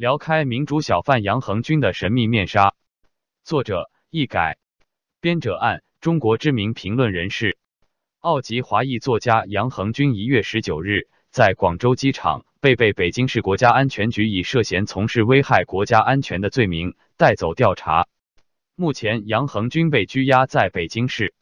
撩开民主小贩杨恒军的神秘面纱。作者：易改，编者：按。中国知名评论人士、澳籍华裔作家杨恒军一月十九日在广州机场被被北京市国家安全局以涉嫌从事危害国家安全的罪名带走调查。目前，杨恒军被拘押在北京市。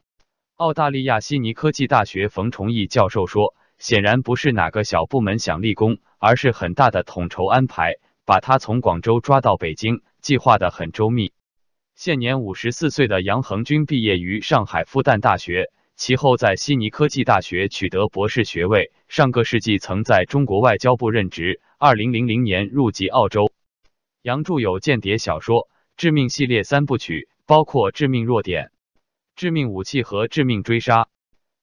澳大利亚悉尼科技大学冯崇义教授说：“显然不是哪个小部门想立功，而是很大的统筹安排，把他从广州抓到北京，计划的很周密。”现年五十四岁的杨恒军毕业于上海复旦大学，其后在悉尼科技大学取得博士学位。上个世纪曾在中国外交部任职。二零零零年入籍澳洲。杨著有间谍小说《致命》系列三部曲，包括《致命弱点》。致命武器和致命追杀。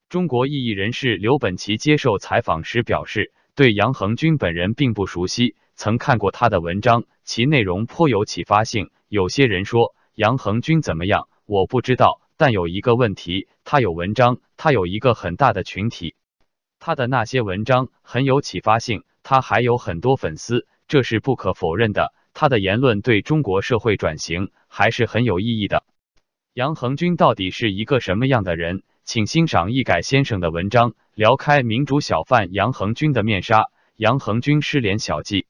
中国异议人士刘本奇接受采访时表示，对杨恒军本人并不熟悉，曾看过他的文章，其内容颇有启发性。有些人说杨恒军怎么样，我不知道，但有一个问题，他有文章，他有一个很大的群体，他的那些文章很有启发性，他还有很多粉丝，这是不可否认的。他的言论对中国社会转型还是很有意义的。杨恒军到底是一个什么样的人？请欣赏易改先生的文章，撩开民主小贩杨恒军的面纱。杨恒军失联小记。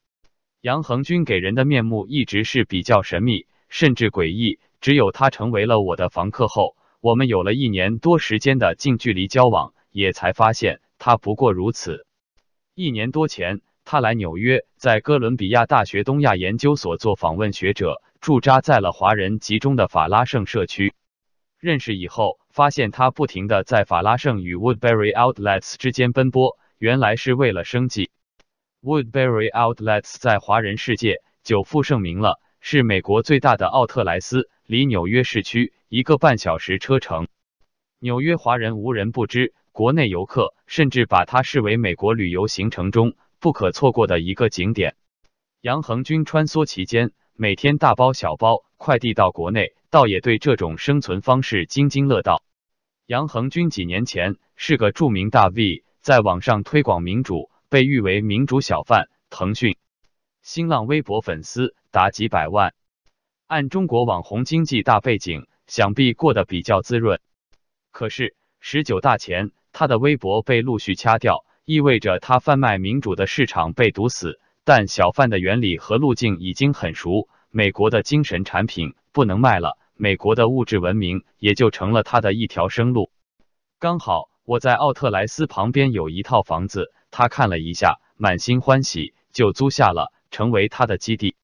杨恒军给人的面目一直是比较神秘，甚至诡异。只有他成为了我的房客后，我们有了一年多时间的近距离交往，也才发现他不过如此。一年多前，他来纽约，在哥伦比亚大学东亚研究所做访问学者。驻扎在了华人集中的法拉盛社区。认识以后，发现他不停的在法拉盛与 Woodbury Outlets 之间奔波，原来是为了生计。Woodbury Outlets 在华人世界久负盛名了，是美国最大的奥特莱斯，离纽约市区一个半小时车程。纽约华人无人不知，国内游客甚至把它视为美国旅游行程中不可错过的一个景点。杨恒军穿梭其间。每天大包小包快递到国内，倒也对这种生存方式津津乐道。杨恒军几年前是个著名大 V，在网上推广民主，被誉为民主小贩。腾讯、新浪微博粉丝达几百万。按中国网红经济大背景，想必过得比较滋润。可是十九大前，他的微博被陆续掐掉，意味着他贩卖民主的市场被堵死。但小贩的原理和路径已经很熟，美国的精神产品不能卖了，美国的物质文明也就成了他的一条生路。刚好我在奥特莱斯旁边有一套房子，他看了一下，满心欢喜，就租下了，成为他的基地。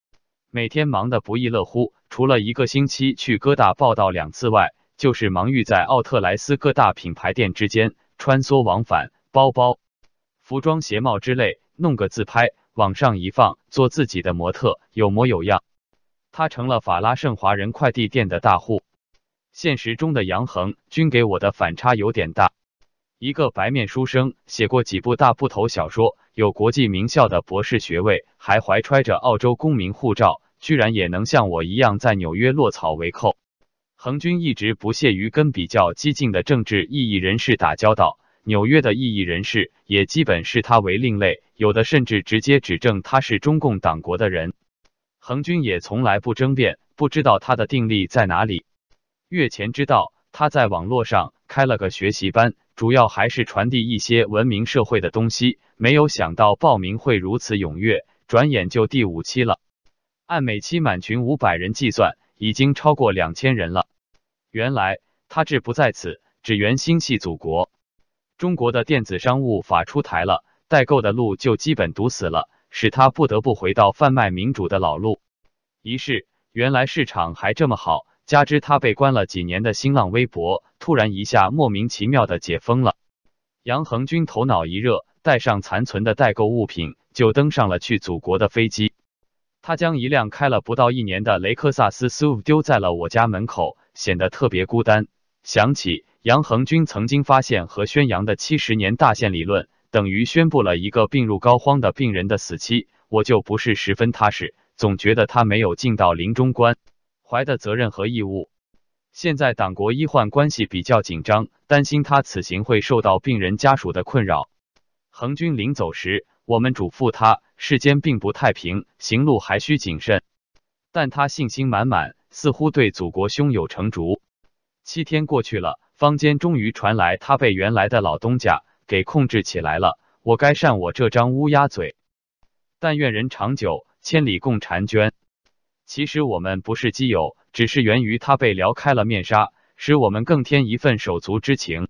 每天忙得不亦乐乎，除了一个星期去哥大报道两次外，就是忙于在奥特莱斯各大品牌店之间穿梭往返，包包、服装、鞋帽之类，弄个自拍。往上一放，做自己的模特，有模有样。他成了法拉盛华人快递店的大户。现实中的杨恒军给我的反差有点大。一个白面书生，写过几部大部头小说，有国际名校的博士学位，还怀揣着澳洲公民护照，居然也能像我一样在纽约落草为寇。恒军一直不屑于跟比较激进的政治异议人士打交道。纽约的异议人士也基本视他为另类，有的甚至直接指证他是中共党国的人。恒军也从来不争辩，不知道他的定力在哪里。月前知道他在网络上开了个学习班，主要还是传递一些文明社会的东西。没有想到报名会如此踊跃，转眼就第五期了。按每期满群五百人计算，已经超过两千人了。原来他志不在此，只缘心系祖国。中国的电子商务法出台了，代购的路就基本堵死了，使他不得不回到贩卖民主的老路。一是原来市场还这么好，加之他被关了几年的新浪微博，突然一下莫名其妙的解封了。杨恒军头脑一热，带上残存的代购物品，就登上了去祖国的飞机。他将一辆开了不到一年的雷克萨斯 SUV 丢在了我家门口，显得特别孤单。想起。杨恒军曾经发现和宣扬的七十年大限理论，等于宣布了一个病入膏肓的病人的死期，我就不是十分踏实，总觉得他没有尽到临终关怀的责任和义务。现在党国医患关系比较紧张，担心他此行会受到病人家属的困扰。恒军临走时，我们嘱咐他，世间并不太平，行路还需谨慎。但他信心满满，似乎对祖国胸有成竹。七天过去了，坊间终于传来他被原来的老东家给控制起来了。我该扇我这张乌鸦嘴。但愿人长久，千里共婵娟。其实我们不是基友，只是源于他被撩开了面纱，使我们更添一份手足之情。